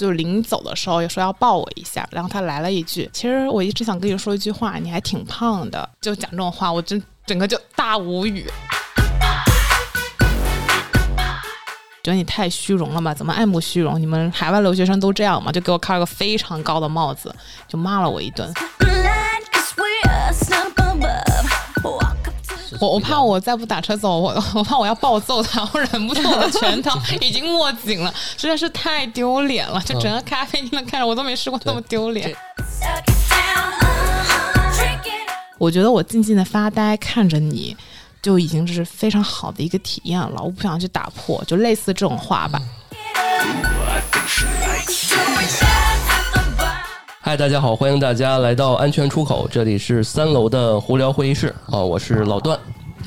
就临走的时候也说要抱我一下，然后他来了一句：“其实我一直想跟你说一句话，你还挺胖的。”就讲这种话，我真整个就大无语。觉得你太虚荣了吧？怎么爱慕虚荣？你们海外留学生都这样嘛？就给我开了个非常高的帽子，就骂了我一顿。我我怕我再不打车走，我我怕我要暴揍他，我忍不住我的拳头 已经握紧了，实在是太丢脸了。就整个咖啡厅的看着我都没试过那么丢脸。我觉得我静静的发呆看着你。就已经是非常好的一个体验了，我不想去打破，就类似这种话吧。嗨，大家好，欢迎大家来到安全出口，这里是三楼的胡聊会议室。啊，我是老段，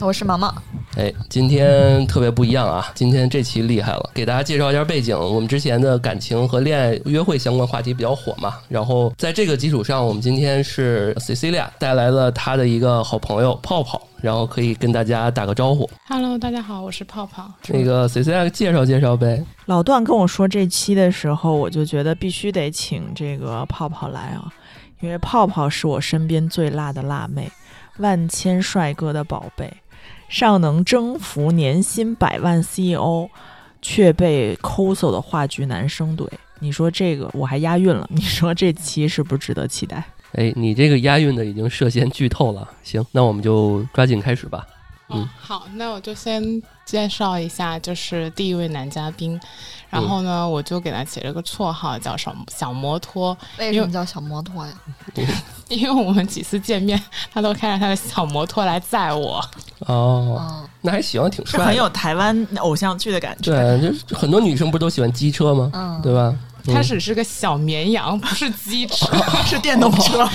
我是毛毛。哎，今天特别不一样啊！今天这期厉害了，给大家介绍一下背景。我们之前的感情和恋爱、约会相关话题比较火嘛，然后在这个基础上，我们今天是 Cecilia 带来了她的一个好朋友泡泡，然后可以跟大家打个招呼。Hello，大家好，我是泡泡。那个 Cecilia 介绍介绍呗。老段跟我说这期的时候，我就觉得必须得请这个泡泡来啊，因为泡泡是我身边最辣的辣妹，万千帅哥的宝贝。尚能征服年薪百万 CEO，却被抠搜的话剧男生怼。你说这个我还押韵了，你说这期是不是值得期待？哎，你这个押韵的已经涉嫌剧透了。行，那我们就抓紧开始吧。嗯，好，那我就先介绍一下，就是第一位男嘉宾。然后呢，我就给他起了个绰号，叫什么“小摩托”。为什么叫小摩托呀？因为我们几次见面，他都开着他的小摩托来载我。哦，那还行，挺帅，很有台湾偶像剧的感觉。对，就是很多女生不都喜欢机车吗？嗯，对吧？他只是个小绵羊，不是机车，是电动车，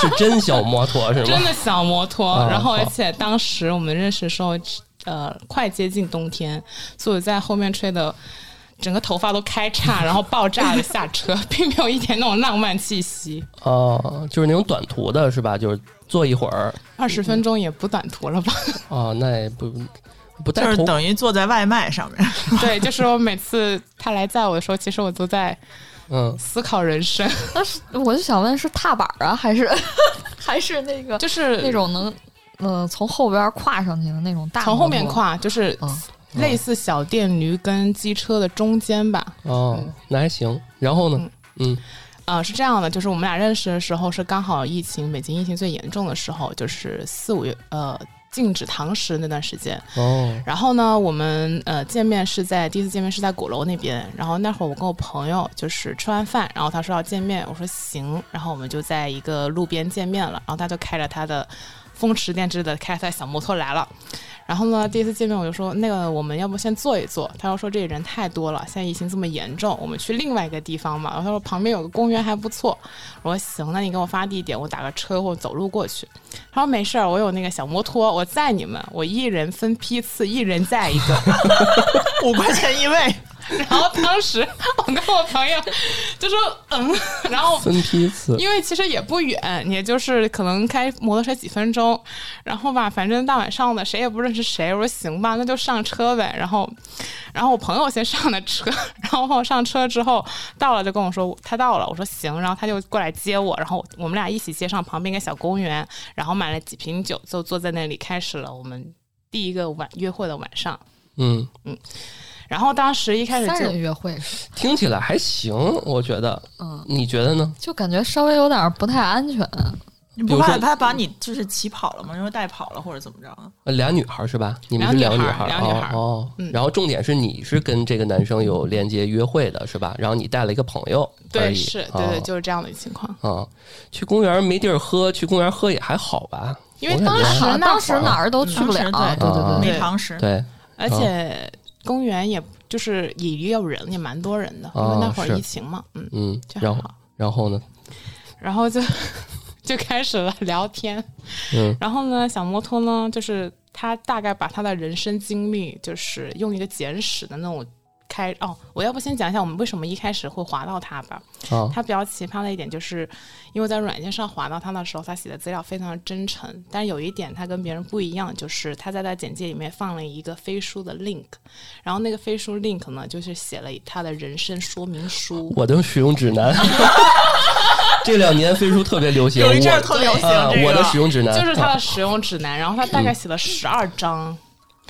是真小摩托是吗？真的小摩托。然后，而且当时我们认识的时候。呃，快接近冬天，所以在后面吹的，整个头发都开叉，然后爆炸的下车，并没有一点那种浪漫气息。哦，就是那种短途的是吧？就是坐一会儿，二十分钟也不短途了吧？哦，那也不不就是等于坐在外卖上面。对，就是我每次他来载我的时候，其实我都在嗯思考人生。那是，我就想问，是踏板啊，还是还是那个，就是那种能。嗯，从后边跨上去的那种大，从后面跨，就是类似小电驴跟机车的中间吧。哦，那还行。然后呢？嗯，啊，是这样的，就是我们俩认识的时候是刚好疫情，北京疫情最严重的时候，就是四五月，呃，禁止堂食那段时间。哦。然后呢，我们呃见面是在第一次见面是在鼓楼那边。然后那会儿我跟我朋友就是吃完饭，然后他说要见面，我说行。然后我们就在一个路边见面了。然后他就开着他的。风驰电掣的开他小摩托来了，然后呢，第一次见面我就说，那个我们要不先坐一坐？他又说这里人太多了，现在疫情这么严重，我们去另外一个地方嘛。然后他说旁边有个公园还不错。我说行，那你给我发地点，我打个车或走路过去。他说没事儿，我有那个小摩托，我载你们，我一人分批次，一人载一个，五块钱一位。然后当时我跟我朋友就说嗯，然后分批次，因为其实也不远，也就是可能开摩托车几分钟。然后吧，反正大晚上的谁也不认识谁，我说行吧，那就上车呗。然后，然后我朋友先上的车，然后上车之后到了就跟我说他到了，我说行，然后他就过来接我，然后我们俩一起接上旁边一个小公园，然后买了几瓶酒，就坐在那里开始了我们第一个晚约会的晚上。嗯嗯。然后当时一开始三人约会，听起来还行，我觉得。嗯，你觉得呢？就感觉稍微有点不太安全。你不怕他把你就是骑跑了吗？因为带跑了或者怎么着？呃，俩女孩是吧？你们是俩女孩，俩女孩哦。然后重点是你是跟这个男生有连接约会的是吧？然后你带了一个朋友，对，是对对，就是这样的情况。啊，去公园没地儿喝，去公园喝也还好吧？因为当时当时哪儿都去不了，对对对，没堂食。对，而且。公园也就是也也有人，也蛮多人的，因为那会儿疫情嘛，嗯嗯，然后然后呢，然后就 就开始了聊天，嗯，然后呢，小摩托呢，就是他大概把他的人生经历，就是用一个简史的那种。开哦，我要不先讲一下我们为什么一开始会划到他吧。啊，他比较奇葩的一点就是，因为在软件上划到他的时候，他写的资料非常的真诚，但是有一点他跟别人不一样，就是他在他简介里面放了一个飞书的 link，然后那个飞书 link 呢，就是写了他的人生说明书，我的使用指南。这两年飞书特别流行，有一阵特流行。我的使用指南就是他的使用指南，然后他大概写了十二章。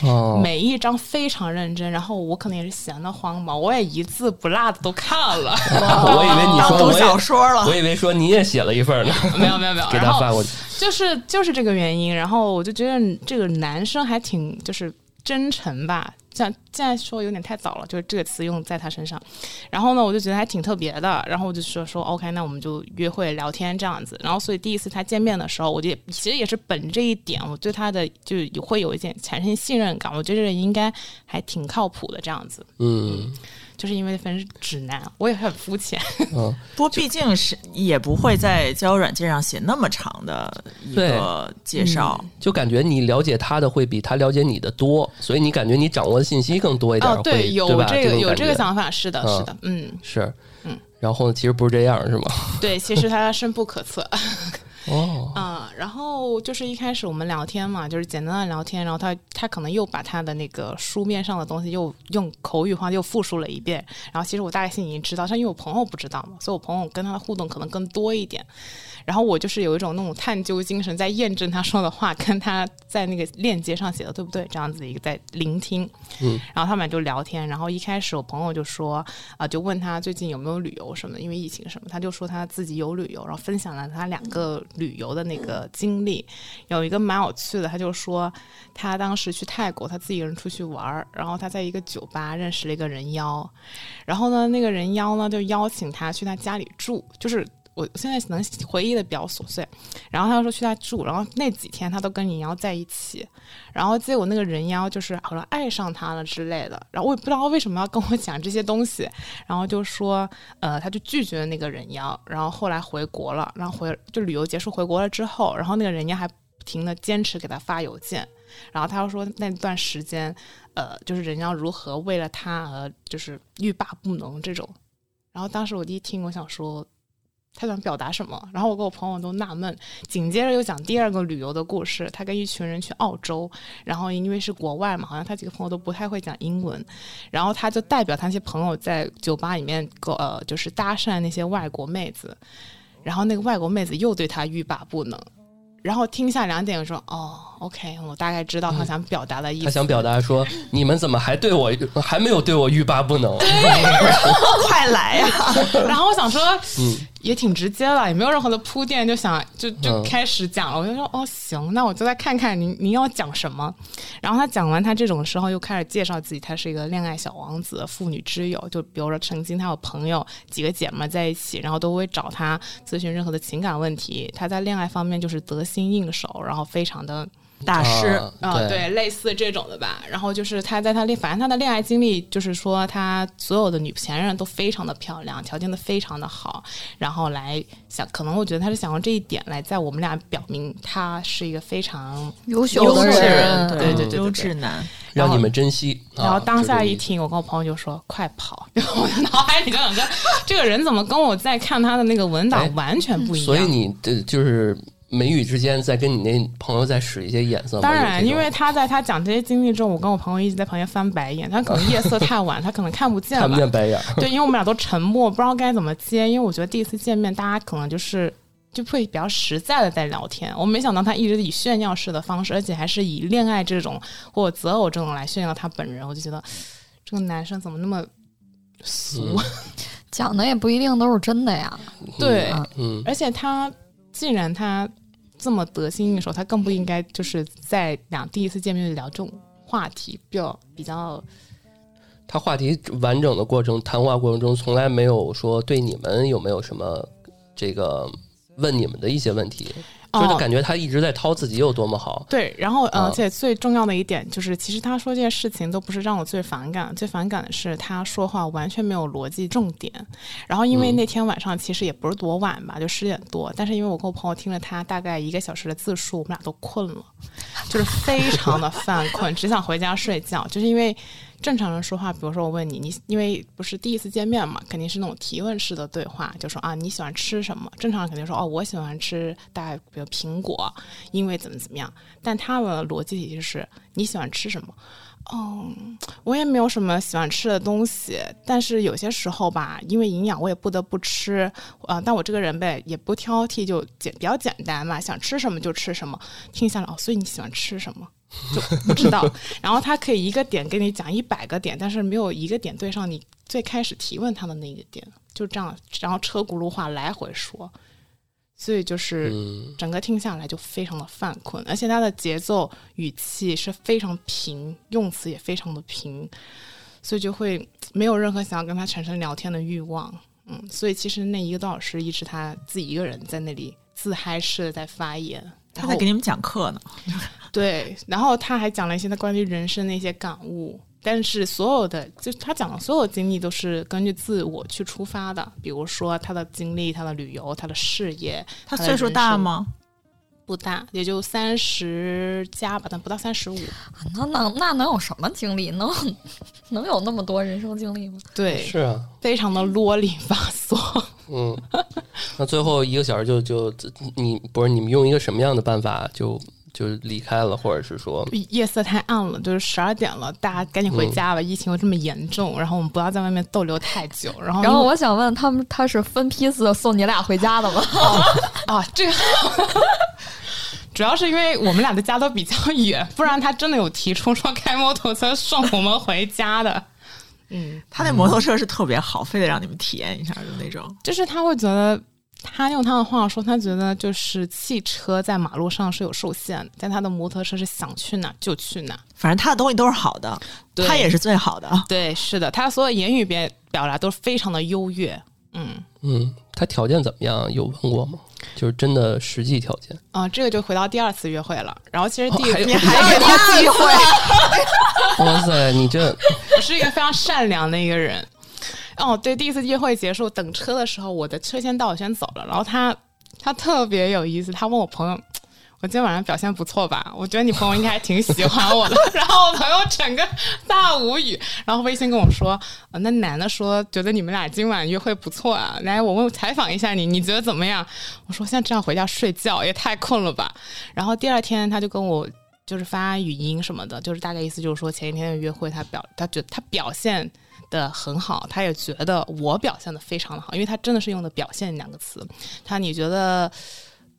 哦，每一张非常认真，然后我可能也是闲得慌嘛，我也一字不落的都看了。我以为你说读小说了，我以为说你也写了一份呢。没有没有没有，给他发过去。就是就是这个原因，然后我就觉得这个男生还挺就是真诚吧。像现在说有点太早了，就是这个词用在他身上，然后呢，我就觉得还挺特别的，然后我就说说 OK，那我们就约会聊天这样子，然后所以第一次他见面的时候，我就其实也是本着这一点，我对他的就会有一点产生信任感，我觉得人应该还挺靠谱的这样子，嗯。就是因为分是直男，我也很肤浅。嗯，不过毕竟是也不会在交友软件上写那么长的一个介绍，就感觉你了解他的会比他了解你的多，所以你感觉你掌握的信息更多一点。哦，对，有这个有这个想法，是的，是的，嗯，是，嗯，然后其实不是这样，是吗？对，其实他深不可测。哦，嗯，然后就是一开始我们聊天嘛，就是简单的聊天，然后他他可能又把他的那个书面上的东西又用口语化又复述了一遍，然后其实我大概心里已经知道，但因为我朋友不知道嘛，所以我朋友跟他的互动可能更多一点。然后我就是有一种那种探究精神，在验证他说的话跟他在那个链接上写的对不对，这样子一个在聆听。嗯，然后他们俩就聊天，然后一开始我朋友就说啊，就问他最近有没有旅游什么的，因为疫情什么，他就说他自己有旅游，然后分享了他两个旅游的那个经历。有一个蛮有趣的，他就说他当时去泰国，他自己一个人出去玩儿，然后他在一个酒吧认识了一个人妖，然后呢，那个人妖呢就邀请他去他家里住，就是。我现在能回忆的比较琐碎，然后他说去他住，然后那几天他都跟人妖在一起，然后结果那个人妖就是好像爱上他了之类的，然后我也不知道为什么要跟我讲这些东西，然后就说呃他就拒绝了那个人妖，然后后来回国了，然后回就旅游结束回国了之后，然后那个人妖还不停的坚持给他发邮件，然后他又说那段时间呃就是人妖如何为了他而就是欲罢不能这种，然后当时我第一听我想说。他想表达什么？然后我跟我朋友都纳闷。紧接着又讲第二个旅游的故事，他跟一群人去澳洲，然后因为是国外嘛，好像他几个朋友都不太会讲英文，然后他就代表他那些朋友在酒吧里面呃，就是搭讪那些外国妹子，然后那个外国妹子又对他欲罢不能。然后听下两点，我说哦，OK，我大概知道他想表达的意思。他想表达说，你们怎么还对我还没有对我欲罢不能？快来呀！然后我想说，嗯。也挺直接了，也没有任何的铺垫，就想就就开始讲了。我就说哦行，那我就再看看您您要讲什么。然后他讲完他这种时候，又开始介绍自己，他是一个恋爱小王子，妇女之友。就比如说曾经他有朋友几个姐妹在一起，然后都会找他咨询任何的情感问题。他在恋爱方面就是得心应手，然后非常的。大师啊，对，类似这种的吧。然后就是他在他恋，反正他的恋爱经历，就是说他所有的女前任都非常的漂亮，条件都非常的好。然后来想，可能我觉得他是想用这一点来在我们俩表明他是一个非常优秀的人，对对对，优质男，让你们珍惜。然后当下一听，我跟我朋友就说：“快跑！” 然后我的脑海里就想说，这个人怎么跟我在看他的那个文档完全不一样？所以你的就是。眉宇之间，在跟你那朋友在使一些眼色。当然，因为他在他讲这些经历之后，我跟我朋友一直在旁边翻白眼。他可能夜色太晚，他可能看不见。看不见白眼。对，因为我们俩都沉默，不知道该怎么接。因为我觉得第一次见面，大家可能就是就会比较实在的在聊天。我没想到他一直以炫耀式的方式，而且还是以恋爱这种或者择偶这种来炫耀他本人。我就觉得这个男生怎么那么俗？讲的也不一定都是真的呀。对，嗯，而且他既然他。这么得心应手，他更不应该就是在两第一次见面就聊这种话题，比较比较。他话题完整的过程，谈话过程中从来没有说对你们有没有什么这个问你们的一些问题。就是感觉他一直在掏自己有多么好，对，然后而且最重要的一点就是，其实他说这些事情都不是让我最反感，最反感的是他说话完全没有逻辑重点。然后因为那天晚上其实也不是多晚吧，就十点多，但是因为我跟我朋友听了他大概一个小时的自述，我们俩都困了，就是非常的犯困，只想回家睡觉，就是因为。正常人说话，比如说我问你，你因为不是第一次见面嘛，肯定是那种提问式的对话，就说啊你喜欢吃什么？正常人肯定说哦我喜欢吃大比如苹果，因为怎么怎么样。但他们的逻辑体系是你喜欢吃什么？嗯，我也没有什么喜欢吃的东西，但是有些时候吧，因为营养我也不得不吃啊。但我这个人呗也不挑剔，就简比较简单嘛，想吃什么就吃什么。听下来哦，所以你喜欢吃什么？就不知道。然后他可以一个点给你讲一百个点，但是没有一个点对上你最开始提问他的那个点，就这样，然后车轱辘话来回说。所以就是整个听下来就非常的犯困，而且他的节奏语气是非常平，用词也非常的平，所以就会没有任何想要跟他产生聊天的欲望。嗯，所以其实那一个多小时一直他自己一个人在那里自嗨式的在发言，他在给你们讲课呢。对，然后他还讲了一些他关于人生的一些感悟。但是所有的，就他讲的所有经历都是根据自我去出发的。比如说他的经历、他的旅游、他的事业。他岁数大吗？不大，也就三十加吧，但不到三十五。那能那能有什么经历？能能有那么多人生经历吗？对，是啊，非常的啰里吧嗦。嗯，那最后一个小时就就你不是你们用一个什么样的办法就？就离开了，或者是说夜色太暗了，就是十二点了，大家赶紧回家吧。疫情又这么严重，然后我们不要在外面逗留太久。然后，然后我想问他们，他是分批次送你俩回家的吗？啊，这个主要是因为我们俩的家都比较远，不然他真的有提出说开摩托车送我们回家的。嗯，他那摩托车是特别好，非得让你们体验一下的那种，就是他会觉得。他用他的话说，他觉得就是汽车在马路上是有受限，但他的摩托车是想去哪就去哪，反正他的东西都是好的，他也是最好的。对，是的，他所有言语表表达都是非常的优越。嗯嗯，他条件怎么样？有问过吗？就是真的实际条件啊，这个就回到第二次约会了。然后其实第你还给他机会，哇塞，你这我是一个非常善良的一个人。哦，对，第一次约会结束，等车的时候，我的车先到，我先走了。然后他，他特别有意思，他问我朋友：“我今天晚上表现不错吧？”我觉得你朋友应该还挺喜欢我的。然后我朋友整个大无语，然后微信跟我说：“那男的说觉得你们俩今晚约会不错啊，来，我问采访一下你，你觉得怎么样？”我说：“现在这样回家睡觉也太困了吧。”然后第二天他就跟我就是发语音什么的，就是大概意思就是说前一天的约会他表他觉得他表现。的很好，他也觉得我表现的非常的好，因为他真的是用的“表现”两个词。他你觉得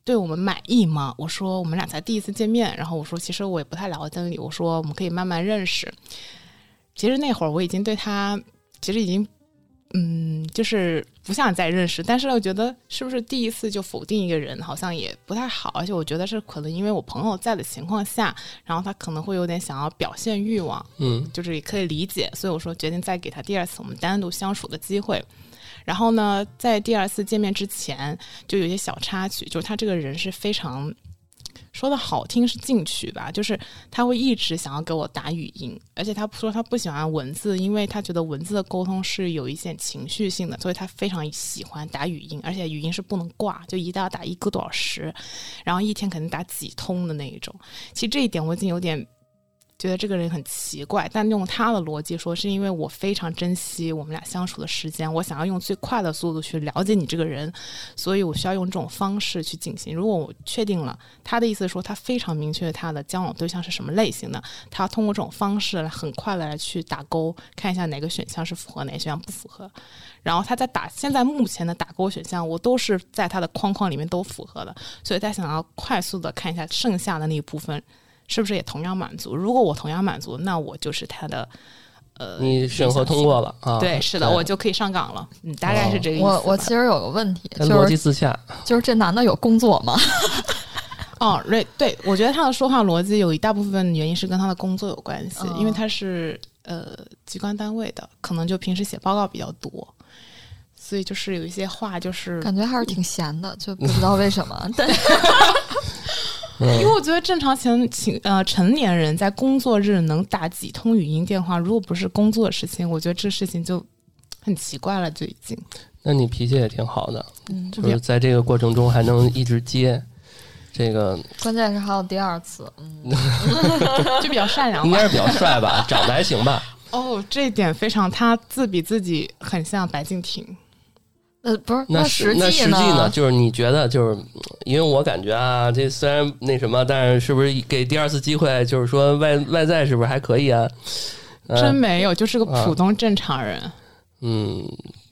对我们满意吗？我说我们俩才第一次见面，然后我说其实我也不太了解你，我说我们可以慢慢认识。其实那会儿我已经对他，其实已经。嗯，就是不想再认识，但是我觉得是不是第一次就否定一个人，好像也不太好。而且我觉得是可能因为我朋友在的情况下，然后他可能会有点想要表现欲望，嗯，就是也可以理解。所以我说决定再给他第二次我们单独相处的机会。然后呢，在第二次见面之前，就有些小插曲，就是他这个人是非常。说的好听是进取吧，就是他会一直想要给我打语音，而且他说他不喜欢文字，因为他觉得文字的沟通是有一些情绪性的，所以他非常喜欢打语音，而且语音是不能挂，就一定要打一个多小时，然后一天可能打几通的那一种。其实这一点我已经有点。觉得这个人很奇怪，但用他的逻辑说，是因为我非常珍惜我们俩相处的时间，我想要用最快的速度去了解你这个人，所以我需要用这种方式去进行。如果我确定了，他的意思说他非常明确他的交往对象是什么类型的，他通过这种方式来很快的来去打勾，看一下哪个选项是符合，哪个选项不符合。然后他在打现在目前的打勾选项，我都是在他的框框里面都符合的，所以他想要快速的看一下剩下的那一部分。是不是也同样满足？如果我同样满足，那我就是他的，呃，你审核通过了啊？对，是的，我就可以上岗了。嗯，大概是这个意思。我我其实有个问题，就是逻辑自洽，就是这男的有工作吗？哦，对对，我觉得他的说话逻辑有一大部分原因是跟他的工作有关系，因为他是呃机关单位的，可能就平时写报告比较多，所以就是有一些话就是感觉还是挺闲的，就不知 道为什么。对。因为我觉得正常情情呃成年人在工作日能打几通语音电话，如果不是工作的事情，我觉得这事情就很奇怪了。就已经，那你脾气也挺好的，就是在这个过程中还能一直接这个。关键是还有第二次，嗯，就比较善良，应该是比较帅吧，长得还行吧。哦，这一点非常，他自比自己很像白敬亭。呃，不是，那实那实际呢？就是你觉得，就是因为我感觉啊，这虽然那什么，但是是不是给第二次机会？就是说外外在是不是还可以啊？真没有，就是个普通正常人。嗯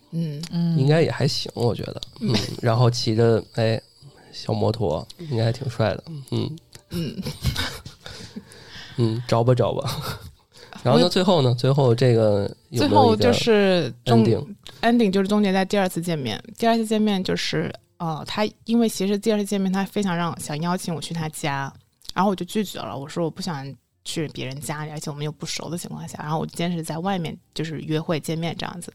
嗯嗯，应该也还行，我觉得。嗯，然后骑着哎小摩托，应该还挺帅的。嗯嗯嗯，找吧找吧。然后呢？最后呢？最后这个最后就是 ending ending 就是终结在第二次见面。第二次见面就是呃，他因为其实第二次见面他非常让想邀请我去他家，然后我就拒绝了。我说我不想去别人家里，而且我们又不熟的情况下，然后我坚持在外面就是约会见面这样子。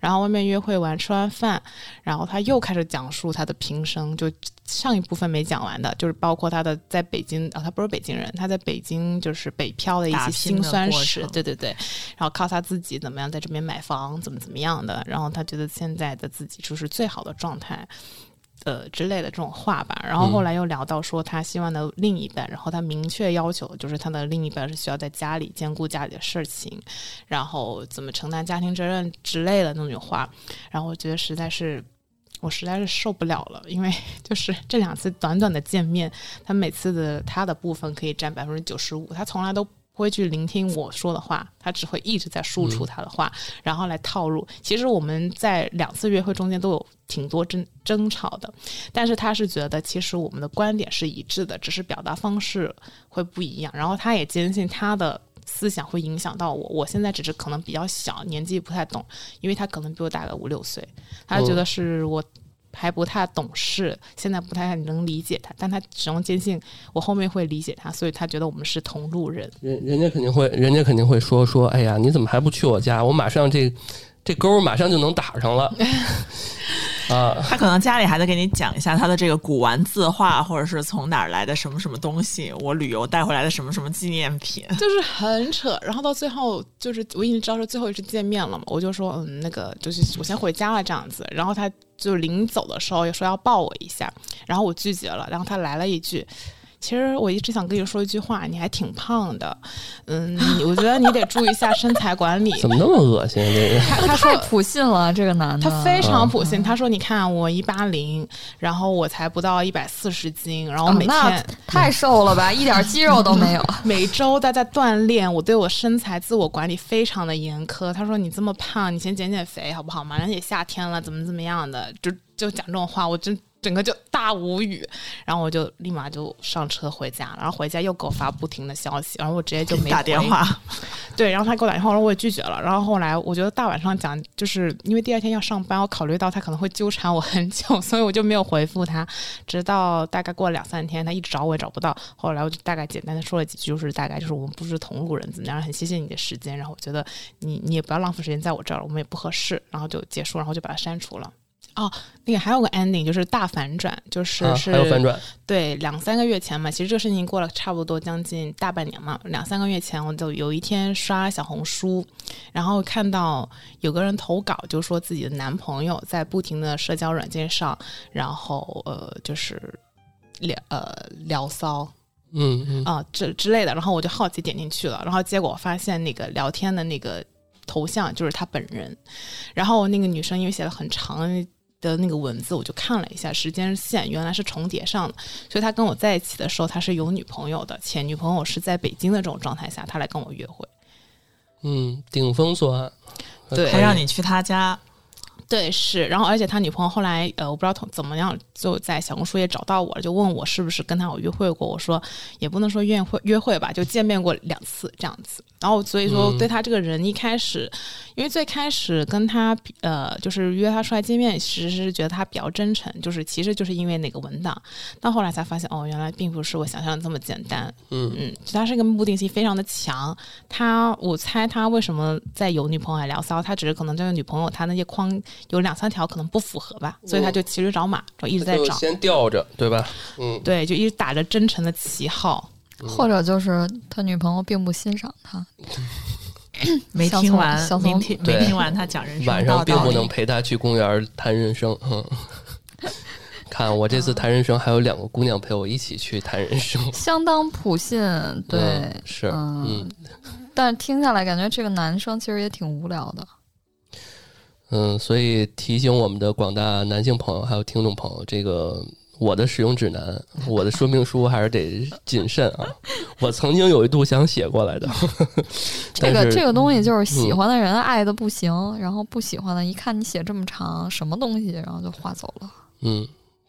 然后外面约会完吃完饭，然后他又开始讲述他的平生，就上一部分没讲完的，就是包括他的在北京啊，他不是北京人，他在北京就是北漂的一些辛酸史，对对对。然后靠他自己怎么样在这边买房，怎么怎么样的，然后他觉得现在的自己就是最好的状态。呃之类的这种话吧，然后后来又聊到说他希望的另一半，然后他明确要求就是他的另一半是需要在家里兼顾家里的事情，然后怎么承担家庭责任之类的那种话，然后我觉得实在是我实在是受不了了，因为 就是这两次短短的见面，他每次的他的部分可以占百分之九十五，他从来都。不会去聆听我说的话，他只会一直在输出他的话，然后来套路。其实我们在两次约会中间都有挺多争争吵的，但是他是觉得其实我们的观点是一致的，只是表达方式会不一样。然后他也坚信他的思想会影响到我。我现在只是可能比较小，年纪不太懂，因为他可能比我大个五六岁，他觉得是我。还不太懂事，现在不太能理解他，但他始终坚信我后面会理解他，所以他觉得我们是同路人。人人家肯定会，人家肯定会说说，哎呀，你怎么还不去我家？我马上这这钩马上就能打上了。啊，他可能家里还得给你讲一下他的这个古玩字画，或者是从哪儿来的什么什么东西，我旅游带回来的什么什么纪念品，就是很扯。然后到最后，就是我已经知道是最后一次见面了嘛，我就说，嗯，那个就是我先回家了这样子。然后他就临走的时候也说要抱我一下，然后我拒绝了。然后他来了一句。其实我一直想跟你说一句话，你还挺胖的，嗯，我觉得你得注意一下身材管理。怎么那么恶心？这个他他说普信了，这个男的他非常普信。他说：“你看我一八零，然后我才不到一百四十斤，然后每天太瘦了吧，一点肌肉都没有。每周都在锻炼，我对我身材自我管理非常的严苛。”他说：“你这么胖，你先减减肥好不好？马上也夏天了，怎么怎么样的？就就讲这种话，我真。”整个就大无语，然后我就立马就上车回家，然后回家又给我发不停的消息，然后我直接就没 打电话。对，然后他给我打电话，然后我也拒绝了。然后后来我觉得大晚上讲，就是因为第二天要上班，我考虑到他可能会纠缠我很久，所以我就没有回复他。直到大概过了两三天，他一直找我也找不到。后来我就大概简单的说了几句，就是大概就是我们不是同路人，怎么样？很谢谢你的时间，然后我觉得你你也不要浪费时间在我这儿了，我们也不合适，然后就结束，然后就把他删除了。哦，那个还有个 ending，就是大反转，就是是还有反转。对，两三个月前嘛，其实这个事情过了差不多将近大半年嘛。两三个月前，我就有一天刷小红书，然后看到有个人投稿，就说自己的男朋友在不停的社交软件上，然后呃，就是聊呃聊骚，嗯嗯啊这之类的。然后我就好奇点进去了，然后结果发现那个聊天的那个头像就是他本人，然后那个女生因为写了很长。的那个文字我就看了一下，时间线原来是重叠上的，所以他跟我在一起的时候他是有女朋友的，且女朋友是在北京的这种状态下，他来跟我约会。嗯，顶风作案，对，他让你去他家。对，是，然后而且他女朋友后来，呃，我不知道怎么样，就在小红书也找到我了，就问我是不是跟他有约会过。我说也不能说约会约会吧，就见面过两次这样子。然后所以说对他这个人一开始，因为最开始跟他呃就是约他出来见面，其实是觉得他比较真诚，就是其实就是因为那个文档。到后来才发现，哦，原来并不是我想象的这么简单。嗯嗯，他是一个目的性非常的强。他我猜他为什么在有女朋友还聊骚，他只是可能这个女朋友他那些框。有两三条可能不符合吧，所以他就骑驴找马，就一直在找，先吊着，对吧？嗯，对，就一直打着真诚的旗号，或者就是他女朋友并不欣赏他，没听完，没听没听完他讲人生，晚上并不能陪他去公园谈人生。嗯，看我这次谈人生，还有两个姑娘陪我一起去谈人生，相当普信，对，是，嗯。但听下来感觉这个男生其实也挺无聊的。嗯，所以提醒我们的广大男性朋友还有听众朋友，这个我的使用指南，我的说明书还是得谨慎啊。我曾经有一度想写过来的，这个这个东西就是喜欢的人爱的不行，然后不喜欢的，一看你写这么长什么东西，然后就划走了。嗯，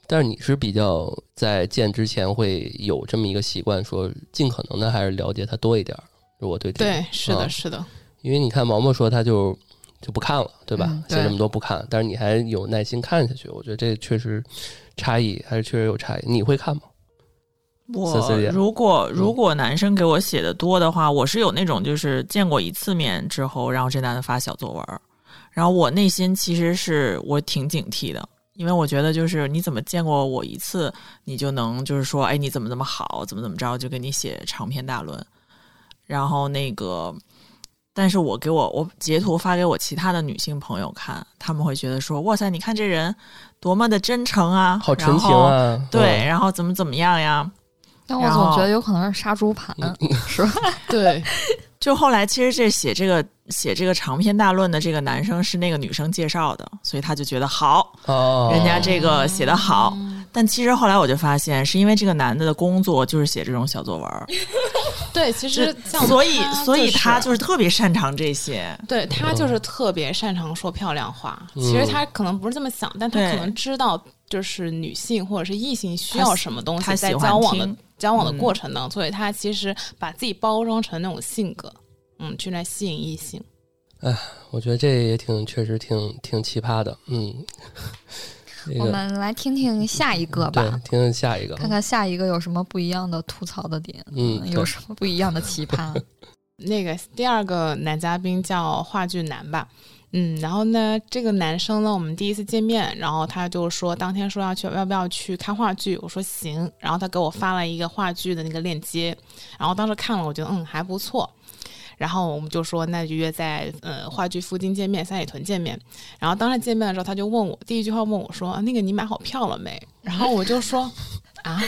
但是你是比较在见之前会有这么一个习惯，说尽可能的还是了解他多一点。如果对对，是的，是的，因为你看毛毛说他就。就不看了，对吧？写这么多不看，但是你还有耐心看下去，我觉得这确实差异还是确实有差异。你会看吗？我如果如果男生给我写的多的话，我是有那种就是见过一次面之后，然后这男的发小作文，然后我内心其实是我挺警惕的，因为我觉得就是你怎么见过我一次，你就能就是说，哎，你怎么怎么好，怎么怎么着，就给你写长篇大论，然后那个。但是我给我我截图发给我其他的女性朋友看，他们会觉得说：“哇塞，你看这人多么的真诚啊，好纯情啊！”对，然后怎么怎么样呀？但我总觉得有可能是杀猪盘，是吧？对。就后来其实这写这个写这个长篇大论的这个男生是那个女生介绍的，所以他就觉得好，哦人家这个写的好。但其实后来我就发现，是因为这个男的的工作就是写这种小作文。对，其实所以所以他就是特别擅长这些。对他就是特别擅长说漂亮话。其实他可能不是这么想，但他可能知道，就是女性或者是异性需要什么东西，在交往的交往的过程当中，所以他其实把自己包装成那种性格，嗯，去来吸引异性。哎，我觉得这也挺确实挺挺奇葩的，嗯。我们来听听下一个吧，听听下一个，看看下一个有什么不一样的吐槽的点，嗯，有什么不一样的奇葩。那个第二个男嘉宾叫话剧男吧，嗯，然后呢，这个男生呢，我们第一次见面，然后他就说当天说要去，要不要去看话剧？我说行，然后他给我发了一个话剧的那个链接，然后当时看了，我觉得嗯还不错。然后我们就说，那就约在呃话剧附近见面，三里屯见面。然后当时见面的时候，他就问我，第一句话问我说：“那个你买好票了没？”然后我就说：“啊。”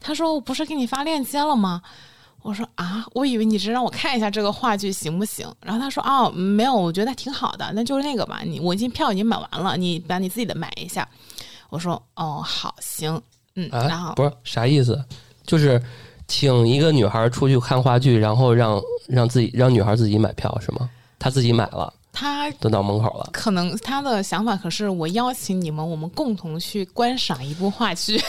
他说：“我不是给你发链接了吗？”我说：“啊，我以为你是让我看一下这个话剧行不行？”然后他说：“哦，没有，我觉得挺好的，那就是那个吧。你我已经票已经买完了，你把你自己的买一下。”我说：“哦，好，行，嗯。”然后不是啥意思，就是。请一个女孩出去看话剧，然后让让自己让女孩自己买票是吗？她自己买了，她都到门口了。可能她的想法可是我邀请你们，我们共同去观赏一部话剧。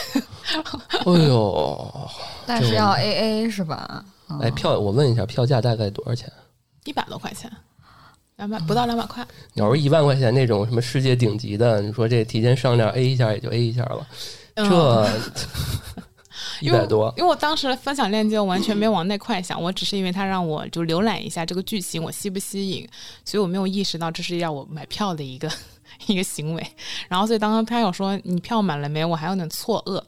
哎呦，但是要 A A 是吧？哎，票我问一下，票价大概多少钱？一百多块钱，两百不到两百块。你要是一万块钱那种什么世界顶级的，你说这提前商量 A 一下也就 A 一下了，这。一百多，因为我当时分享链接，我完全没往那块想，我只是因为他让我就浏览一下这个剧情，我吸不吸引，所以我没有意识到这是要我买票的一个 一个行为。然后，所以当他有说你票买了没，我还有点错愕。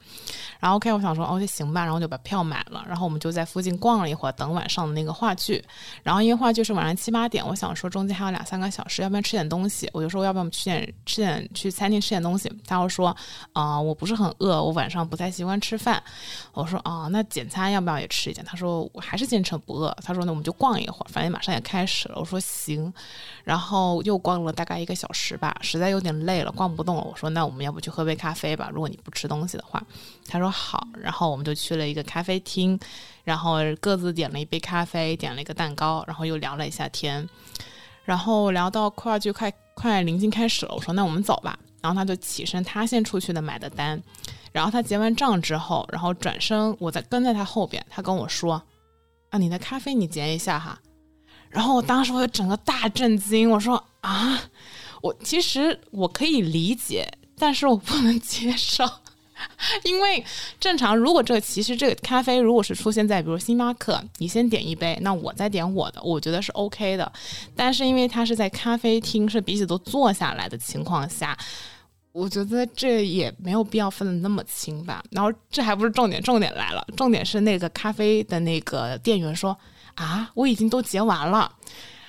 然后 OK，我想说哦就行吧，然后就把票买了，然后我们就在附近逛了一会儿，等晚上的那个话剧。然后因为话剧是晚上七八点，我想说中间还有两三个小时，要不要吃点东西？我就说要不要去点吃点去餐厅吃点东西？他又说啊我不是很饿，我晚上不太习惯吃饭。我说啊那简餐要不要也吃一点？他说我还是坚持不饿。他说那我们就逛一会儿，反正马上也开始了。我说行。然后又逛了大概一个小时吧，实在有点累了，逛不动了。我说那我们要不去喝杯咖啡吧？如果你不吃东西的话，他说好。然后我们就去了一个咖啡厅，然后各自点了一杯咖啡，点了一个蛋糕，然后又聊了一下天。然后聊到话剧快快临近开始了，我说那我们走吧。然后他就起身，他先出去的买的单。然后他结完账之后，然后转身，我在跟在他后边，他跟我说：“啊，你的咖啡你结一下哈。”然后我当时我就整个大震惊，我说啊，我其实我可以理解，但是我不能接受，因为正常如果这个其实这个咖啡如果是出现在比如星巴克，你先点一杯，那我再点我的，我觉得是 OK 的。但是因为它是在咖啡厅，是彼此都坐下来的情况下，我觉得这也没有必要分的那么清吧。然后这还不是重点，重点来了，重点是那个咖啡的那个店员说。啊，我已经都结完了，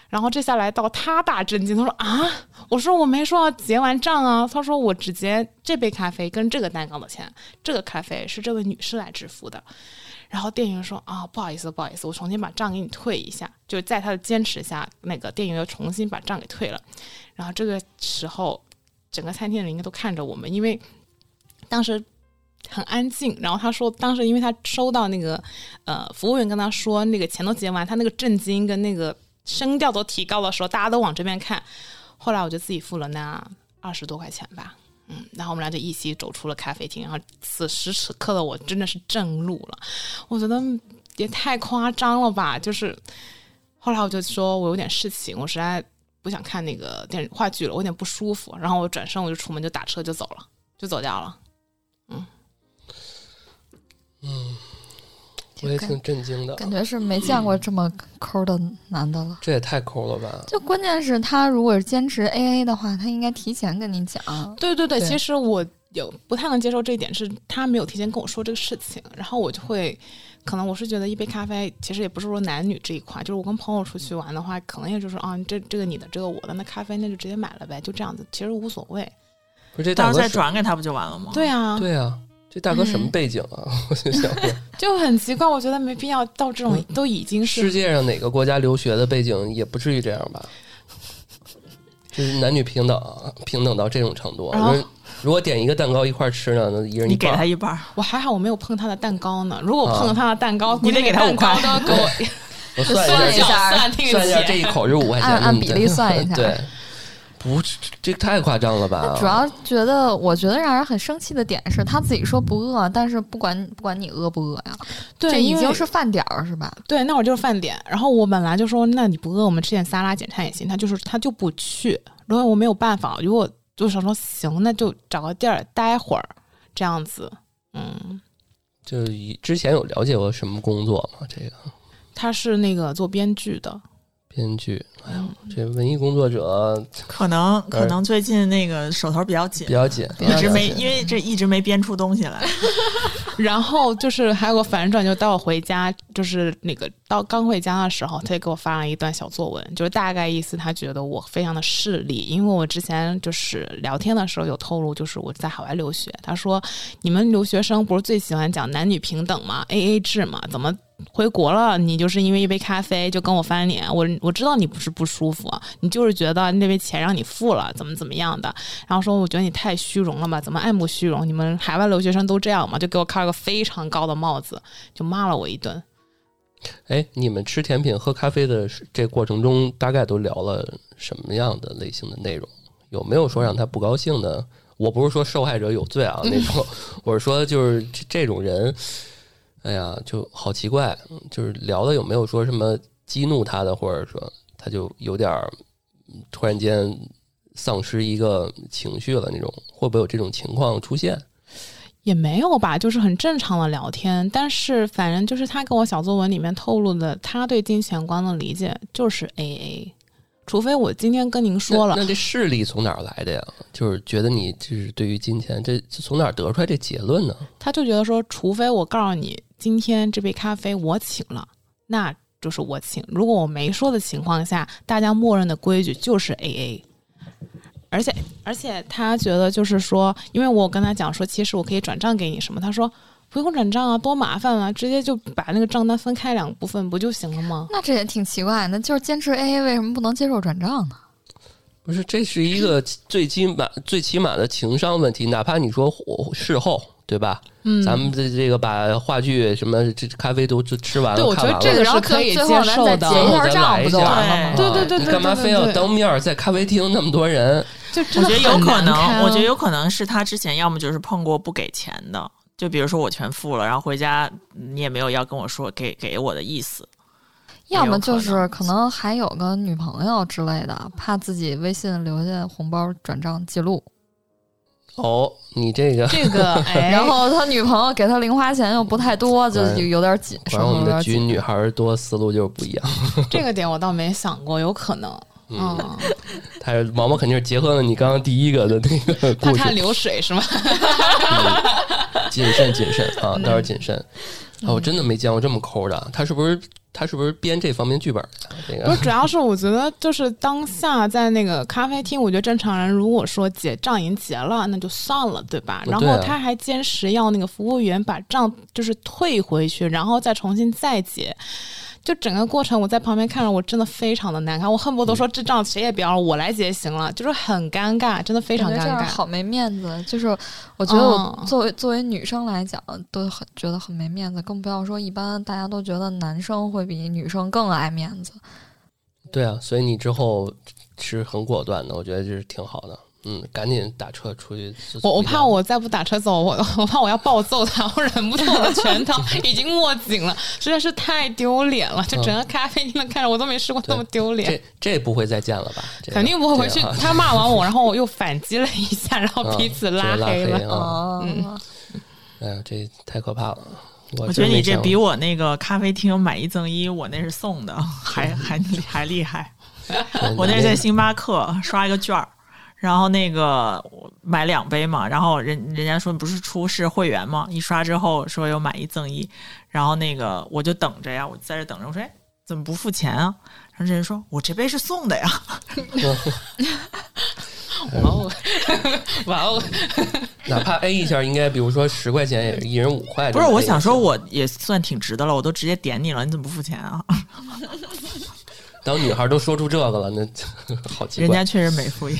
然后这下来到他大震惊，他说啊，我说我没说要结完账啊，他说我只结这杯咖啡跟这个蛋糕的钱，这个咖啡是这位女士来支付的，然后店员说啊，不好意思，不好意思，我重新把账给你退一下。就在他的坚持下，那个店员又重新把账给退了。然后这个时候，整个餐厅的人应该都看着我们，因为当时很安静。然后他说，当时因为他收到那个呃服务员跟他说那个钱都结完，他那个震惊跟那个声调都提高的时候，大家都往这边看。后来我就自己付了那二十多块钱吧。嗯，然后我们俩就一起走出了咖啡厅。然后此时此刻的我真的是震怒了，我觉得也太夸张了吧！就是后来我就说我有点事情，我实在不想看那个电视话剧了，我有点不舒服。然后我转身我就出门就打车就走了，就走掉了。我也挺震惊的，感觉是没见过这么抠的男的了。这也太抠了吧！就关键是，他如果是坚持 A A 的话，他应该提前跟你讲。对对对，其实我有不太能接受这一点，是他没有提前跟我说这个事情，然后我就会，可能我是觉得一杯咖啡其实也不是说男女这一块，就是我跟朋友出去玩的话，可能也就是啊，这这个你的，这个我的，那咖啡那就直接买了呗，就这样子，其实无所谓。不是这大哥再转给他不就完了吗？对啊，对啊。这大哥什么背景啊？我就想问，就很奇怪，我觉得没必要到这种都已经是世界上哪个国家留学的背景也不至于这样吧？就是男女平等，平等到这种程度。如果点一个蛋糕一块吃呢，那一人你给他一半。我还好，我没有碰他的蛋糕呢。如果碰了他的蛋糕，你得给他五块。给我，我算一下，算一下这一口是五块钱，按比例算一下。对。不，这太夸张了吧？主要觉得，我觉得让人很生气的点是他自己说不饿，但是不管不管你饿不饿呀，对，已经是饭点儿是吧？对，那会儿就是饭点。然后我本来就说，那你不饿，我们吃点沙拉简餐也行。他就是他就不去，然后我没有办法，如果就想说行，那就找个地儿待会儿，这样子。嗯，就之前有了解过什么工作吗？这个他是那个做编剧的。编剧，哎呦，这文艺工作者可能可能最近那个手头比较紧，比较紧，一直没因为这一直没编出东西来。然后就是还有个反转，就到我回家，就是那个到刚回家的时候，他就给我发了一段小作文，就是大概意思，他觉得我非常的势利，因为我之前就是聊天的时候有透露，就是我在海外留学。他说，你们留学生不是最喜欢讲男女平等吗？A A 制吗，怎么？回国了，你就是因为一杯咖啡就跟我翻脸，我我知道你不是不舒服，你就是觉得那杯钱让你付了，怎么怎么样的，然后说我觉得你太虚荣了吧，怎么爱慕虚荣？你们海外留学生都这样嘛？就给我开了个非常高的帽子，就骂了我一顿。哎，你们吃甜品、喝咖啡的这过程中，大概都聊了什么样的类型的内容？有没有说让他不高兴的？我不是说受害者有罪啊，那种，我是说就是这种人。哎呀，就好奇怪，就是聊的有没有说什么激怒他的，或者说他就有点突然间丧失一个情绪了那种，会不会有这种情况出现？也没有吧，就是很正常的聊天。但是反正就是他跟我小作文里面透露的，他对金钱观的理解就是 A A，除非我今天跟您说了，那这势力从哪儿来的呀？就是觉得你就是对于金钱，这从哪儿得出来这结论呢？他就觉得说，除非我告诉你。今天这杯咖啡我请了，那就是我请。如果我没说的情况下，大家默认的规矩就是 A A。而且而且他觉得就是说，因为我跟他讲说，其实我可以转账给你什么，他说不用转账啊，多麻烦啊，直接就把那个账单分开两部分不就行了吗？那这也挺奇怪，那就是坚持 A A，为什么不能接受转账呢？不是，这是一个最起码最起码的情商问题，哪怕你说事后。对吧？嗯，咱们这这个把话剧什么这咖啡都吃完了，对，我觉得这个是可以接受的。结一下账不就完了吗？对对对，你干嘛非要当面在咖啡厅那么多人？就我觉得有可能，我觉得有可能是他之前要么就是碰过不给钱的，就比如说我全付了，然后回家你也没有要跟我说给给我的意思，要么就是可能还有个女朋友之类的，怕自己微信留下红包转账记录。哦，你这个这个，然后他女朋友给他零花钱又不太多，就有点紧。反正我们的局女孩多，思路就是不一样。这个点我倒没想过，有可能。嗯，他毛毛肯定是结合了你刚刚第一个的那个故事。看流水是吗？谨慎谨慎啊，倒是谨慎。啊，我真的没见过这么抠的。他是不是他是不是编这方面剧本的？不是，主要是我觉得就是当下在那个咖啡厅，我觉得正常人如果说结账已经结了，那就算了，对吧？然后他还坚持要那个服务员把账就是退回去，然后再重新再结。就整个过程，我在旁边看着，我真的非常的难看，我恨不得说这账谁也别了，我来结行了，就是很尴尬，真的非常尴尬，好没面子。就是我觉得我作为作为女生来讲，都很觉得很没面子，更不要说一般大家都觉得男生会比女生更爱面子。对啊，所以你之后是很果断的，我觉得这是挺好的。嗯，赶紧打车出去。我我怕我再不打车走，我 我怕我要暴揍他，我忍不住我的拳头已经握紧了，实在是太丢脸了。就整个咖啡厅的看着我都没试过那么丢脸。这这不会再见了吧？肯定不会回去。他骂完我，然后我又反击了一下，然后彼此拉黑了。嗯，哎呀，这太可怕了！我觉得你这比我那个咖啡厅买一赠一，我那是送的，还还还厉害。我那是在星巴克刷一个券儿。然后那个买两杯嘛，然后人人家说不是出示会员嘛，一刷之后说有买一赠一，然后那个我就等着呀，我在这等着，我说哎怎么不付钱啊？然后这人说我这杯是送的呀。哇哦，哇哦，哪怕 A 一下，应该比如说十块钱，也是一人五块。不是，我想说我也算挺值的了，我都直接点你了，你怎么不付钱啊？当女孩都说出这个了，那 好奇怪。人家确实没敷衍。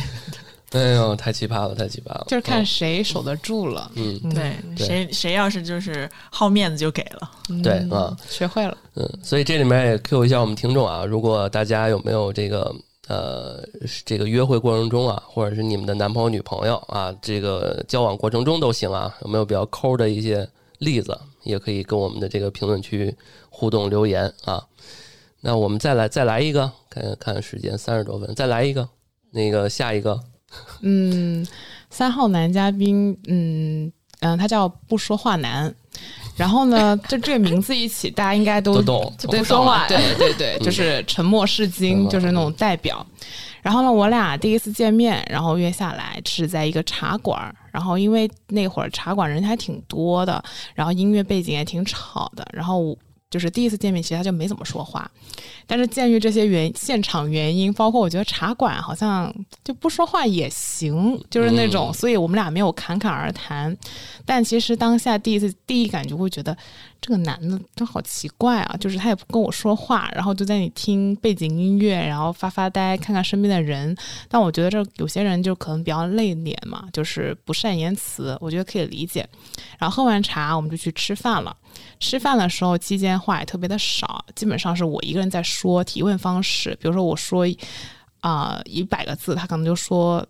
哎呦，太奇葩了，太奇葩了！就是看谁守得住了。嗯，对，谁谁要是就是好面子就给了。对啊，学会了。嗯，所以这里面也 Q 一下我们听众啊，如果大家有没有这个呃这个约会过程中啊，或者是你们的男朋友女朋友啊，这个交往过程中都行啊，有没有比较抠的一些例子，也可以跟我们的这个评论区互动留言啊。那我们再来再来一个，看看时间三十多分，再来一个，那个下一个。嗯，三号男嘉宾，嗯嗯，他叫不说话男，然后呢，就这个名字一起，大家应该都懂，不说话，对对对，就是沉默是金，就是那种代表。然后呢，我俩第一次见面，然后约下来是在一个茶馆，然后因为那会儿茶馆人还挺多的，然后音乐背景也挺吵的，然后。就是第一次见面，其实他就没怎么说话，但是鉴于这些原现场原因，包括我觉得茶馆好像就不说话也行，就是那种，所以我们俩没有侃侃而谈。但其实当下第一次第一感觉会觉得这个男的真好奇怪啊，就是他也不跟我说话，然后就在你听背景音乐，然后发发呆，看看身边的人。但我觉得这有些人就可能比较内敛嘛，就是不善言辞，我觉得可以理解。然后喝完茶，我们就去吃饭了。吃饭的时候期间话也特别的少，基本上是我一个人在说提问方式。比如说我说啊一百个字，他可能就说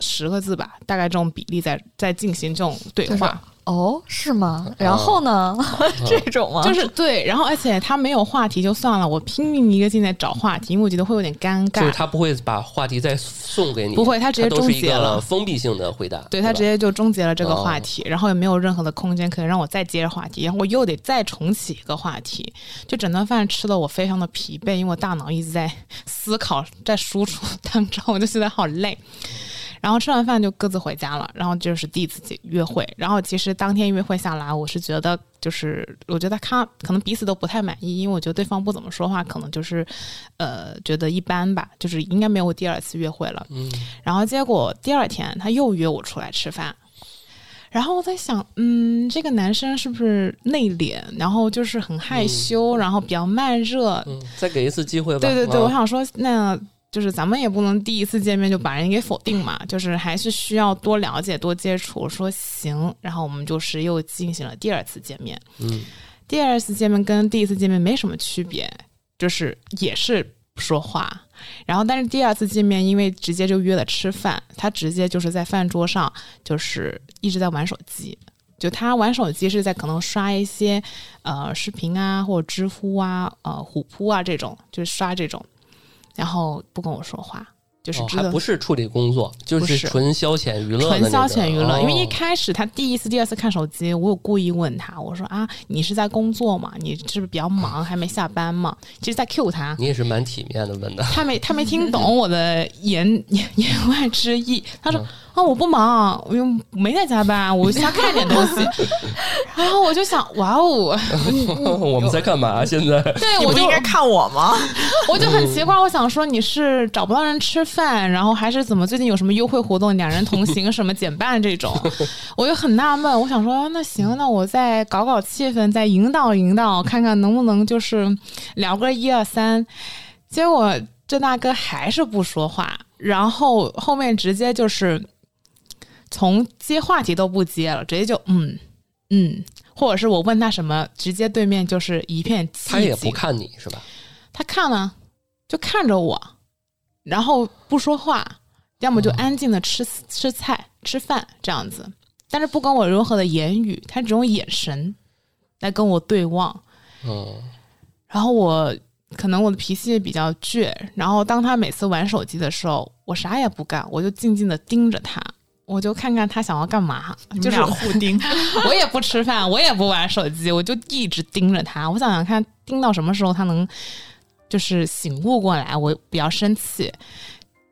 十个字吧，大概这种比例在在进行这种对话。哦，是吗？然后呢？这种吗？就是对，然后而且他没有话题就算了，我拼命一个劲在找话题，因为我觉得会有点尴尬。就是他不会把话题再送给你，不会，他直接终结了，封闭性的回答。对他直接就终结了这个话题，然后也没有任何的空间可以让我再接着话题，然后我又得再重启一个话题，就整顿饭吃的我非常的疲惫，因为我大脑一直在思考，在输出当中，我就觉得好累。然后吃完饭就各自回家了，然后就是第一次约会。然后其实当天约会下来，我是觉得就是我觉得他可能彼此都不太满意，因为我觉得对方不怎么说话，可能就是呃觉得一般吧，就是应该没有第二次约会了。嗯。然后结果第二天他又约我出来吃饭，然后我在想，嗯，这个男生是不是内敛，然后就是很害羞，然后比较慢热。嗯。再给一次机会吧。对对对，我想说那。就是咱们也不能第一次见面就把人给否定嘛，就是还是需要多了解、多接触。说行，然后我们就是又进行了第二次见面。嗯，第二次见面跟第一次见面没什么区别，就是也是不说话。然后，但是第二次见面因为直接就约了吃饭，他直接就是在饭桌上就是一直在玩手机。就他玩手机是在可能刷一些呃视频啊，或者知乎啊、呃虎扑啊这种，就是刷这种。然后不跟我说话，就是还不是处理工作，就是纯消遣娱乐。纯消遣娱乐，因为一开始他第一次、第二次看手机，我有故意问他，我说啊，你是在工作吗？你是不是比较忙，还没下班吗？其实，在 Q 他，你也是蛮体面的问的。他没他没听懂我的言言外之意，他说啊，我不忙，我又没在加班，我瞎看点东西。然后我就想，哇哦，我们在干嘛？现在对我就应该看我吗？我就很奇怪，我想说你是找不到人吃饭，然后还是怎么？最近有什么优惠活动，两人同行什么减半这种？我就很纳闷。我想说，那行，那我再搞搞气氛，再引导引导，看看能不能就是聊个一二三。结果这大哥还是不说话，然后后面直接就是从接话题都不接了，直接就嗯嗯，或者是我问他什么，直接对面就是一片寂他也不看你是吧？他看了，就看着我，然后不说话，要么就安静的吃吃菜吃饭这样子，但是不管我如何的言语，他只用眼神来跟我对望。嗯，然后我。可能我的脾气也比较倔，然后当他每次玩手机的时候，我啥也不干，我就静静的盯着他，我就看看他想要干嘛，就是互盯。我也不吃饭，我也不玩手机，我就一直盯着他，我想想看盯到什么时候他能就是醒悟过来，我比较生气。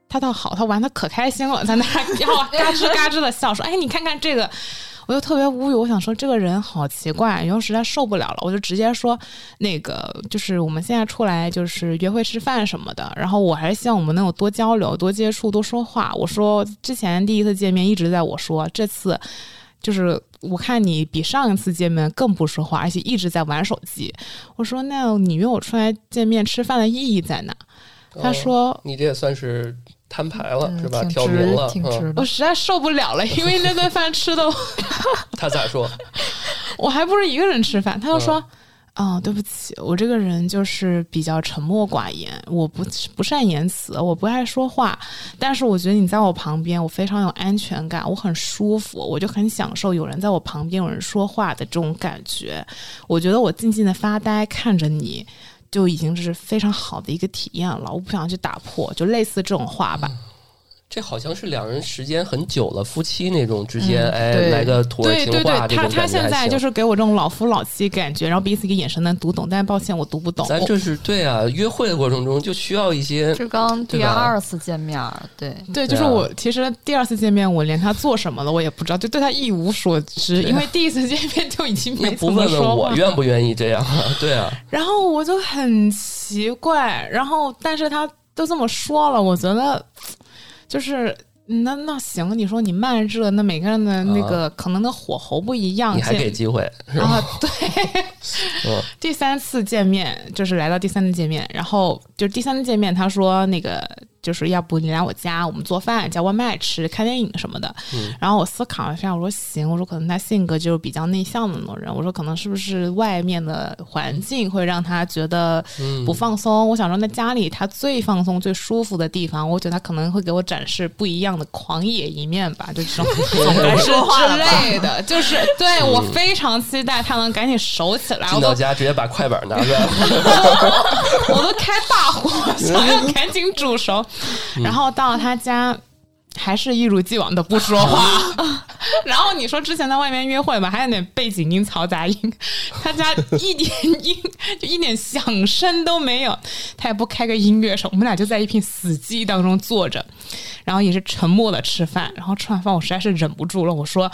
他倒好，他玩的可开心了，在那要 嘎吱嘎吱的笑说：“哎，你看看这个。”我就特别无语，我想说这个人好奇怪，然后实在受不了了，我就直接说，那个就是我们现在出来就是约会吃饭什么的，然后我还是希望我们能有多交流、多接触、多说话。我说之前第一次见面一直在我说，这次就是我看你比上一次见面更不说话，而且一直在玩手机。我说那你约我出来见面吃饭的意义在哪？他说你这也算是。摊牌了是吧？挑明了，我实在受不了了，因为那顿饭吃的。他咋说？我还不是一个人吃饭，他就说：“啊，对不起，我这个人就是比较沉默寡言，我不不善言辞，我不爱说话。但是我觉得你在我旁边，我非常有安全感，我很舒服，我就很享受有人在我旁边，有人说话的这种感觉。我觉得我静静的发呆看着你。”就已经是非常好的一个体验了，我不想去打破，就类似这种话吧。这好像是两人时间很久了，夫妻那种之间，哎，来个土味情话他他现在就是给我这种老夫老妻感觉，然后彼此一个眼神能读懂，但是抱歉我读不懂。咱这是对啊，约会的过程中就需要一些。这刚第二次见面，对对，就是我其实第二次见面，我连他做什么了我也不知道，就对他一无所知，因为第一次见面就已经没不问问我愿不愿意这样，对啊。然后我就很奇怪，然后但是他都这么说了，我觉得就是。那那行，你说你慢热，那每个人的那个可能的火候不一样，你还给机会啊？对，第三次见面就是来到第三次见面，然后就第三次见面，他说那个。就是要不你来我家，我们做饭、叫外卖吃、看电影什么的。然后我思考了一下，我说行，我说可能他性格就是比较内向的那种人。我说可能是不是外面的环境会让他觉得不放松？我想说，那家里他最放松、最舒服的地方，我觉得他可能会给我展示不一样的狂野一面吧，就这种 是之类的。就是对我非常期待他能赶紧熟起来。进到家直接把快板拿出来，我都开大火，想要赶紧煮熟。然后到了他家，还是一如既往的不说话。然后你说之前在外面约会吧，还有点背景音、嘈杂音，他家一点音就一点响声都没有，他也不开个音乐什么，我们俩就在一片死寂当中坐着，然后也是沉默的吃饭。然后吃完饭，我实在是忍不住了，我说。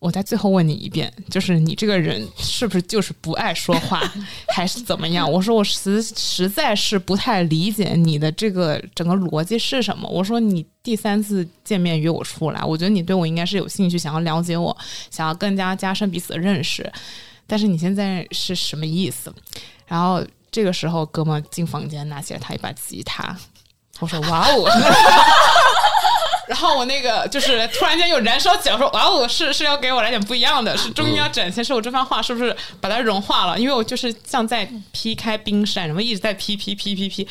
我再最后问你一遍，就是你这个人是不是就是不爱说话，还是怎么样？我说我实实在是不太理解你的这个整个逻辑是什么。我说你第三次见面约我出来，我觉得你对我应该是有兴趣，想要了解我，想要更加加深彼此的认识。但是你现在是什么意思？然后这个时候，哥们进房间拿起了他一把吉他，我说哇哦。然后我那个就是突然间又燃烧起来，说哇哦，是是要给我来点不一样的，是终于要展现，是我这番话是不是把它融化了？因为我就是像在劈开冰山，然后一直在劈劈劈劈劈。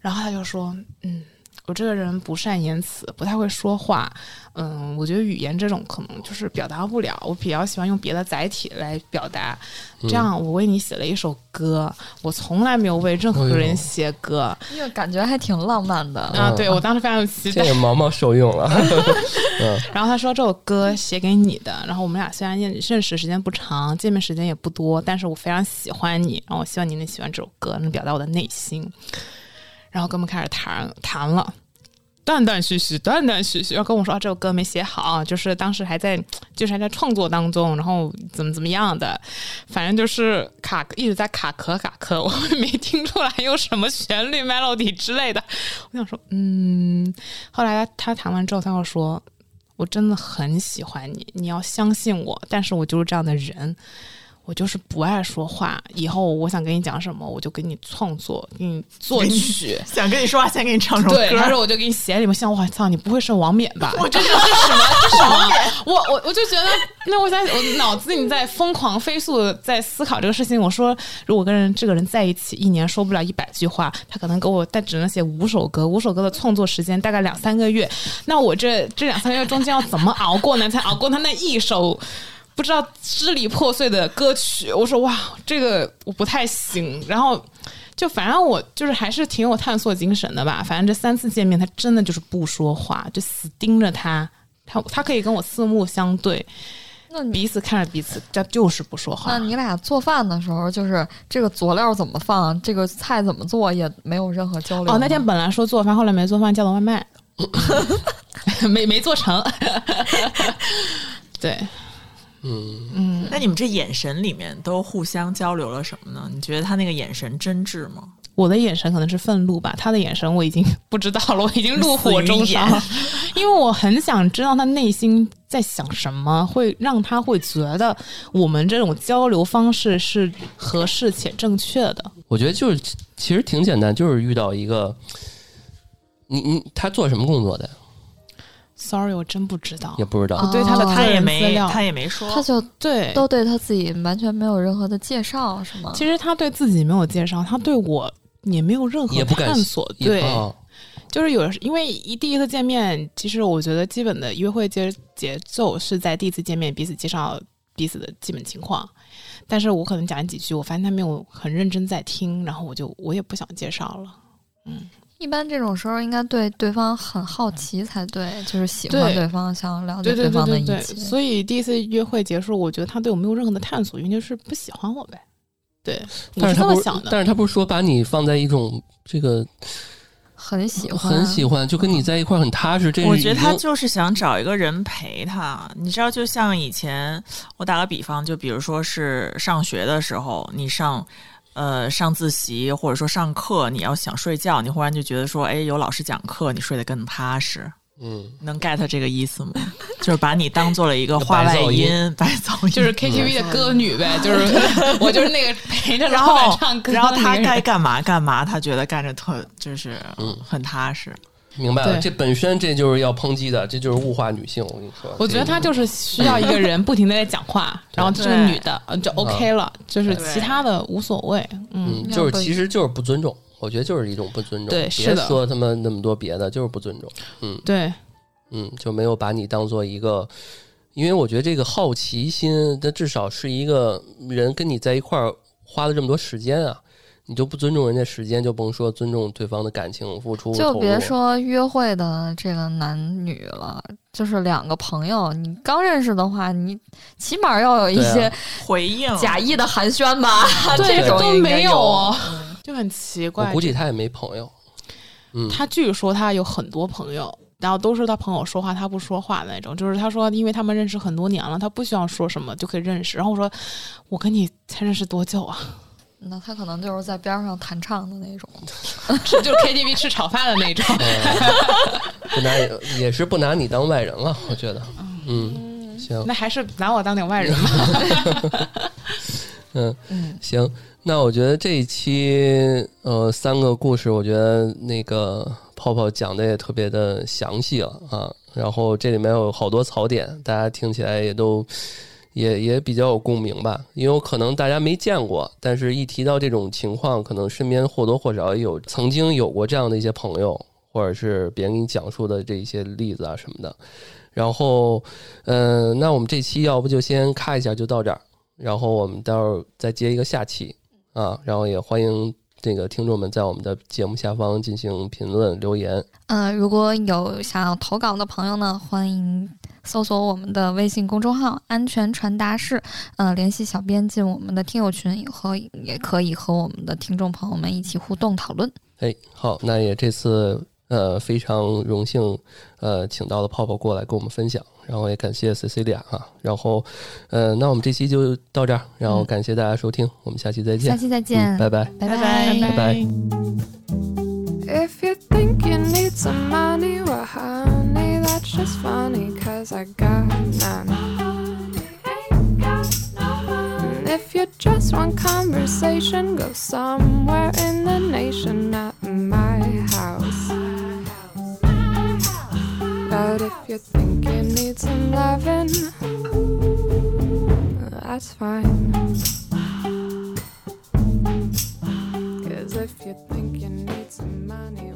然后他就说，嗯。我这个人不善言辞，不太会说话。嗯，我觉得语言这种可能就是表达不了。我比较喜欢用别的载体来表达。这样，我为你写了一首歌。我从来没有为任何人写歌，因为感觉还挺浪漫的啊！对我当时非常期待。毛毛受用了。然后他说这首歌写给你的。然后我们俩虽然认认识时间不长，见面时间也不多，但是我非常喜欢你。然后我希望你能喜欢这首歌，能表达我的内心。然后跟我们开始弹弹了，断断续续，断断续续，要跟我说啊，这首歌没写好，就是当时还在，就是还在创作当中，然后怎么怎么样的，反正就是卡，一直在卡壳卡壳，我也没听出来有什么旋律、melody 之类的。我想说，嗯，后来他弹完之后，他又说，我真的很喜欢你，你要相信我，但是我就是这样的人。我就是不爱说话，以后我想跟你讲什么，我就给你创作，给你作曲。想跟你说话，先给你唱首歌。对，他说我就给你写里面像我操，你不会是王冕吧？我这是什么？这什么？我我我就觉得，那我在我脑子里在疯狂飞速在思考这个事情。我说，如果跟人这个人在一起一年说不了一百句话，他可能给我但只能写五首歌，五首歌的创作时间大概两三个月。那我这这两三个月中间要怎么熬过呢？才熬过他那一首？不知道支离破碎的歌曲，我说哇，这个我不太行。然后就反正我就是还是挺有探索精神的吧。反正这三次见面，他真的就是不说话，就死盯着他。他他可以跟我四目相对，那彼此看着彼此，这就是不说话。那你俩做饭的时候，就是这个佐料怎么放，这个菜怎么做，也没有任何交流。哦，那天本来说做饭，后来没做饭，叫的外卖，没没做成。对。嗯嗯，那你们这眼神里面都互相交流了什么呢？你觉得他那个眼神真挚吗？我的眼神可能是愤怒吧，他的眼神我已经不知道了，我已经怒火中烧，因为我很想知道他内心在想什么，会让他会觉得我们这种交流方式是合适且正确的。我觉得就是其实挺简单，就是遇到一个，你你他做什么工作的？Sorry，我真不知道，也不知道。对他的他也没他也没说，他就对都对他自己完全没有任何的介绍，是吗？其实他对自己没有介绍，他对我也没有任何探索。对，就是有，因为一第一次见面，其实我觉得基本的约会节节奏是在第一次见面彼此介绍彼此的基本情况，但是我可能讲几句，我发现他没有很认真在听，然后我就我也不想介绍了，嗯。一般这种时候应该对对方很好奇才对，就是喜欢对方，想了解对方的一切。所以第一次约会结束，我觉得他对我没有任何的探索，因为就是不喜欢我呗。对，但是他不，但是他不是说把你放在一种这个很喜欢、很喜欢，就跟你在一块很踏实。这我觉得他就是想找一个人陪他。你知道，就像以前我打个比方，就比如说是上学的时候，你上。呃，上自习或者说上课，你要想睡觉，你忽然就觉得说，哎，有老师讲课，你睡得更踏实。嗯，能 get 这个意思吗？就是把你当做了一个话外音，白噪音，就是 KTV 的歌女呗。就是 我就是那个陪着然后唱歌，然后他该干嘛干嘛，他觉得干着特就是嗯很踏实。明白了，这本身这就是要抨击的，这就是物化女性。我跟你说，我觉得她就是需要一个人不停的在讲话，然后这个女的就 OK 了，就是其他的无所谓。嗯，就是其实就是不尊重，我觉得就是一种不尊重。对，别说他们那么多别的，就是不尊重。嗯，对，嗯，就没有把你当做一个，因为我觉得这个好奇心，它至少是一个人跟你在一块儿花了这么多时间啊。你就不尊重人家时间，就甭说尊重对方的感情付出。就别说约会的这个男女了，就是两个朋友，你刚认识的话，你起码要有一些回应，假意的寒暄吧？这种都没有，就很奇怪。我估计他也没朋友。嗯，他据说他有很多朋友，然后都是他朋友说话他不说话的那种。就是他说，因为他们认识很多年了，他不需要说什么就可以认识。然后我说，我跟你才认识多久啊？那他可能就是在边上弹唱的那种，就是 KTV 吃炒饭的那种，不拿也是不拿你当外人了，我觉得，嗯，行，那还是拿我当点外人吧。嗯嗯，行，那我觉得这一期呃三个故事，我觉得那个泡泡讲的也特别的详细了啊，然后这里面有好多槽点，大家听起来也都。也也比较有共鸣吧，因为可能大家没见过，但是一提到这种情况，可能身边或多或少有曾经有过这样的一些朋友，或者是别人给你讲述的这些例子啊什么的。然后，嗯，那我们这期要不就先看一下就到这儿，然后我们待会儿再接一个下期啊，然后也欢迎这个听众们在我们的节目下方进行评论留言。嗯，如果有想要投稿的朋友呢，欢迎。搜索我们的微信公众号“安全传达室”，呃，联系小编进我们的听友群，以后也可以和我们的听众朋友们一起互动讨论。哎，好，那也这次呃，非常荣幸，呃，请到了泡泡过来跟我们分享，然后也感谢 Cecilia 啊，然后，呃，那我们这期就到这儿，然后感谢大家收听，我们下期再见，下期再见，拜拜，拜拜，拜拜。If you think you need some money, well, honey, that's just funny, cause I got none. If you just want conversation, go somewhere in the nation, not in my house. But if you think you need some loving, that's fine. Cause if you think you need some money,